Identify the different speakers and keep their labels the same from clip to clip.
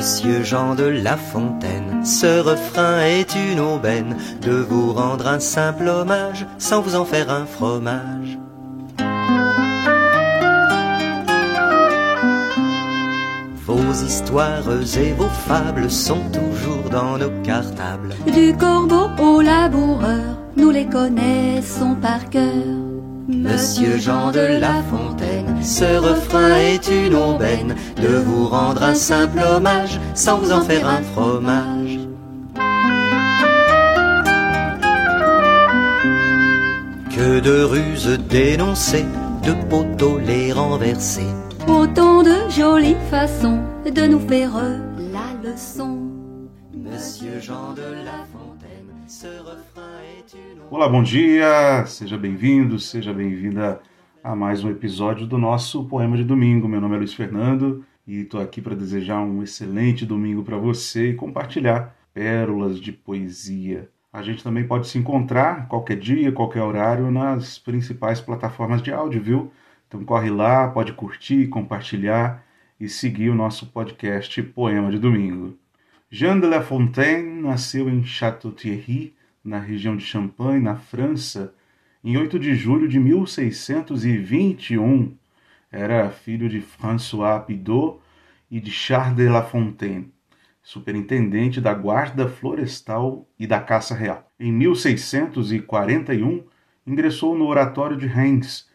Speaker 1: Monsieur Jean de La Fontaine, ce refrain est une aubaine de vous rendre un simple hommage sans vous en faire un fromage. Vos histoires et vos fables sont toujours dans nos cartables.
Speaker 2: Du corbeau au laboureur, nous les connaissons par cœur.
Speaker 1: Monsieur Jean de La Fontaine, ce refrain est une aubaine de vous rendre un simple hommage sans vous en faire un fromage. Que de ruses dénoncées, de poteaux les renversés.
Speaker 2: Autant de jolies façons de nous faire la leçon.
Speaker 1: Monsieur Jean de La Fontaine, ce refrain est une
Speaker 3: Olá, bom dia, seja bem-vindo, seja bem-vinda a mais um episódio do nosso Poema de Domingo. Meu nome é Luiz Fernando e estou aqui para desejar um excelente domingo para você e compartilhar pérolas de poesia. A gente também pode se encontrar qualquer dia, qualquer horário nas principais plataformas de áudio, viu? Então corre lá, pode curtir, compartilhar e seguir o nosso podcast Poema de Domingo. Jean de La Fontaine nasceu em Château-Thierry, na região de Champagne, na França, em 8 de julho de 1621. Era filho de François Pidot e de Charles de La Fontaine, superintendente da guarda florestal e da caça real. Em 1641, ingressou no oratório de Reims,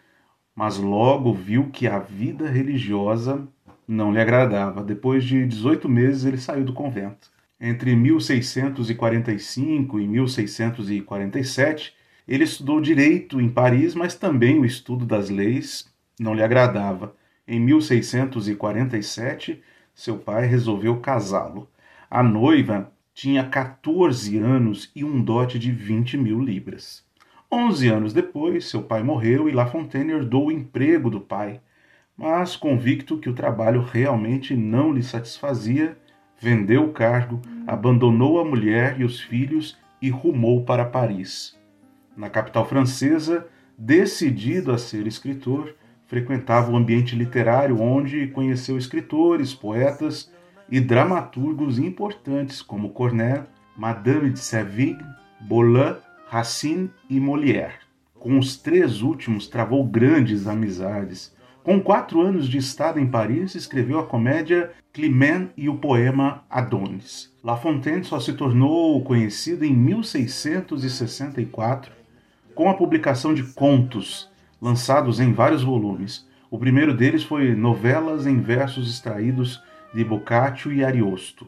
Speaker 3: mas logo viu que a vida religiosa não lhe agradava. Depois de 18 meses, ele saiu do convento. Entre 1645 e 1647, ele estudou direito em Paris, mas também o estudo das leis não lhe agradava. Em 1647, seu pai resolveu casá-lo. A noiva tinha 14 anos e um dote de 20 mil libras. Onze anos depois, seu pai morreu e La Fontaine herdou o emprego do pai, mas convicto que o trabalho realmente não lhe satisfazia, vendeu o cargo, abandonou a mulher e os filhos e rumou para Paris. Na capital francesa, decidido a ser escritor, frequentava o ambiente literário onde conheceu escritores, poetas e dramaturgos importantes como Corneille, Madame de Sévigné, Bolan, Racine e Molière. Com os três últimos travou grandes amizades. Com quatro anos de estada em Paris, escreveu a comédia Clement e o poema Adonis. La Fontaine só se tornou conhecido em 1664 com a publicação de contos, lançados em vários volumes. O primeiro deles foi Novelas em Versos Extraídos de Boccaccio e Ariosto.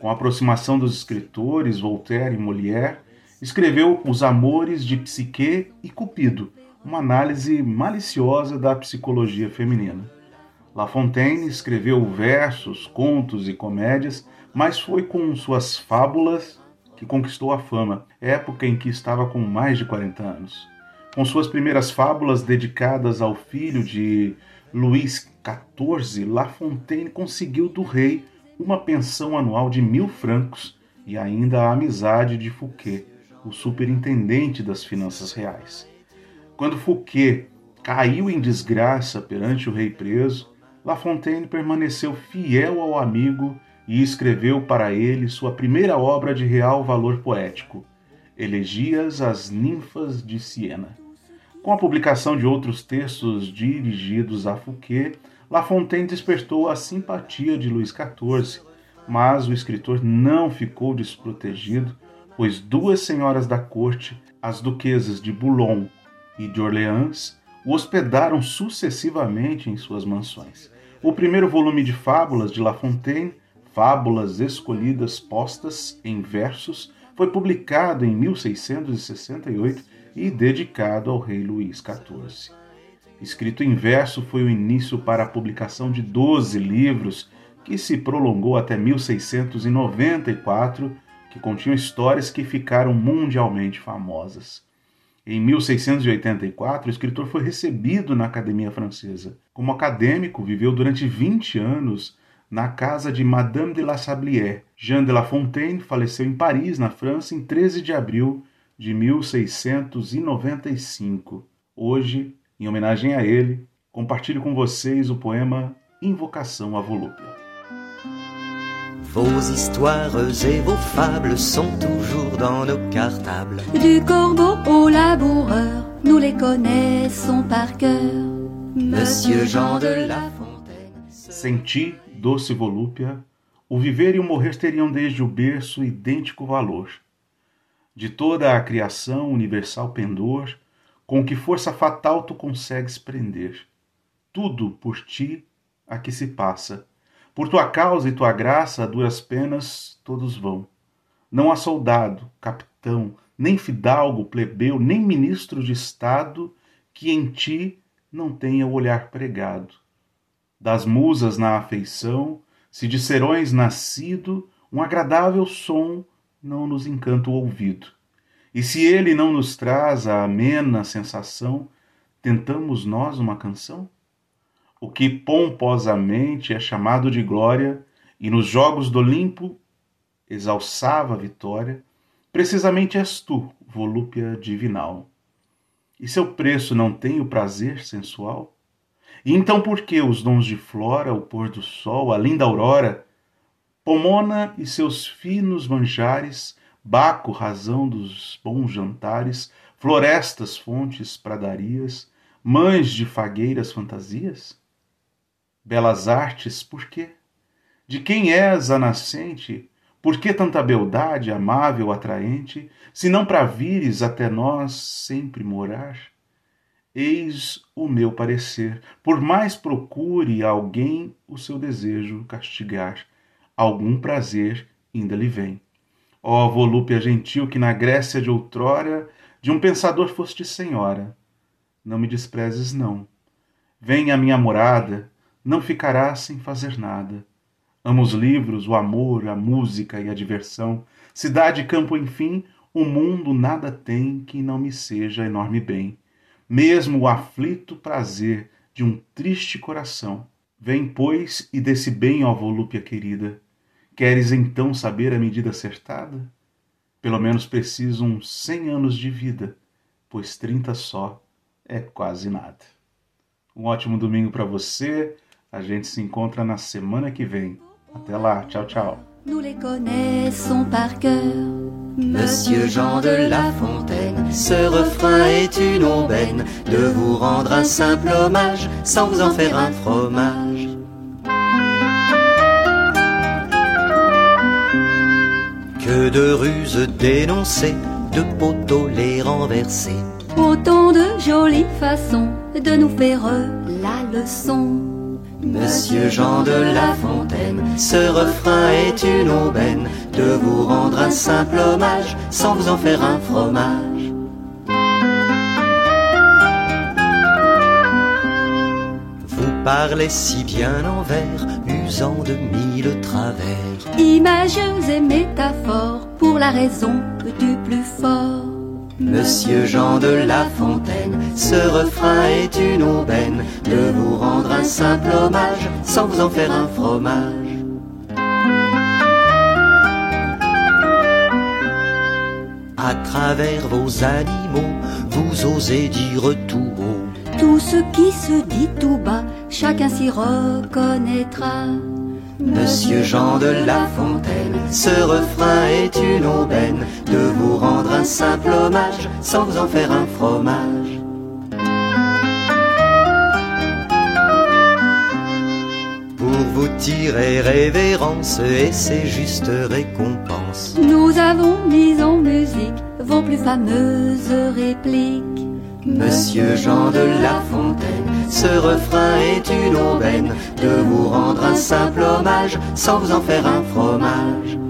Speaker 3: Com a aproximação dos escritores Voltaire e Molière, escreveu Os Amores de Psique e Cupido, uma análise maliciosa da psicologia feminina. La Fontaine escreveu versos, contos e comédias, mas foi com suas fábulas que conquistou a fama, época em que estava com mais de 40 anos. Com suas primeiras fábulas dedicadas ao filho de Luís XIV, La Fontaine conseguiu do rei uma pensão anual de mil francos e ainda a amizade de Fouquet, o superintendente das finanças reais. Quando Fouquet caiu em desgraça perante o rei preso, La Fontaine permaneceu fiel ao amigo e escreveu para ele sua primeira obra de real valor poético, Elegias às Ninfas de Siena. Com a publicação de outros textos dirigidos a Fouquet, La Fontaine despertou a simpatia de Luís XIV, mas o escritor não ficou desprotegido, pois duas senhoras da corte, as duquesas de Boulogne e de Orleans, o hospedaram sucessivamente em suas mansões. O primeiro volume de fábulas de La Fontaine, Fábulas Escolhidas Postas em Versos, foi publicado em 1668 e dedicado ao rei Luís XIV. Escrito em verso, foi o início para a publicação de 12 livros, que se prolongou até 1694, que continham histórias que ficaram mundialmente famosas. Em 1684, o escritor foi recebido na Academia Francesa. Como acadêmico, viveu durante 20 anos na casa de Madame de La Sablière. Jean de La Fontaine faleceu em Paris, na França, em 13 de abril de 1695. Hoje, em homenagem a ele, compartilho com vocês o poema Invocação à Volúpia.
Speaker 1: Vos histoires et vos fables sont toujours dans nos cartables.
Speaker 2: Du corbeau au laboureur, nous les connaissons par cœur.
Speaker 1: Monsieur Jean de La Fontaine.
Speaker 3: Senti, doce volúpia, o viver e o morrer teriam desde o berço idêntico valor. De toda a criação universal pendor, com que força fatal tu consegues prender. Tudo por ti aqui se passa. Por tua causa e tua graça, a duras penas, todos vão. Não há soldado, capitão, nem fidalgo, plebeu, nem ministro de Estado que em ti não tenha o olhar pregado. Das musas na afeição, se de serões nascido, um agradável som não nos encanta o ouvido. E se ele não nos traz a amena sensação, tentamos nós uma canção? O que pomposamente é chamado de glória e nos jogos do Olimpo exalçava a vitória, precisamente és tu, volúpia divinal. E seu preço não tem o prazer sensual? Então por que os dons de flora, o pôr do sol, a linda aurora, Pomona e seus finos manjares Baco, razão dos bons jantares, florestas, fontes, pradarias, mães de fagueiras fantasias? Belas artes, por quê? De quem és a nascente? Por que tanta beldade, amável, atraente, se não para vires até nós sempre morar? Eis o meu parecer, por mais procure alguém o seu desejo castigar, algum prazer ainda lhe vem. Ó volúpia gentil que na Grécia de outrora de um pensador foste senhora, não me desprezes não. Vem à minha morada, não ficarás sem fazer nada. Amo os livros, o amor, a música e a diversão. Cidade campo, enfim, o mundo nada tem que não me seja enorme bem. Mesmo o aflito prazer de um triste coração. Vem, pois, e desse bem, ó volúpia querida, Queres então saber a medida acertada? Pelo menos preciso uns cem anos de vida, pois trinta só é quase nada. Um ótimo domingo para você. A gente se encontra na semana que vem. Até lá, tchau, tchau.
Speaker 2: Nous les connaissons par cœur.
Speaker 1: Monsieur Jean de La Fontaine, ce refrain est une aubaine de vous rendre un simple hommage sans vous en faire un fromage. Que de ruses dénoncées, de poteaux les renversés.
Speaker 2: Autant de jolies façons de nous faire la leçon.
Speaker 1: Monsieur Jean de La Fontaine, ce refrain est une aubaine de vous rendre un simple hommage sans vous en faire un fromage. Vous parlez si bien en vers, usant de mille travers.
Speaker 2: Images et métaphores pour la raison du plus fort.
Speaker 1: Monsieur Jean de La Fontaine, ce refrain est une aubaine de vous rendre un simple hommage sans vous en faire un fromage. À travers vos animaux, vous osez dire tout haut.
Speaker 2: Tout ce qui se dit tout bas, chacun s'y reconnaîtra.
Speaker 1: Monsieur Jean de La Fontaine, ce refrain est une aubaine de vous rendre un simple hommage sans vous en faire un fromage. Pour vous tirer révérence et ses justes récompenses.
Speaker 2: Nous avons mis en musique vos plus fameuses répliques.
Speaker 1: Monsieur Jean de La Fontaine, ce refrain est une aubaine de vous rendre un simple hommage sans vous en faire un fromage.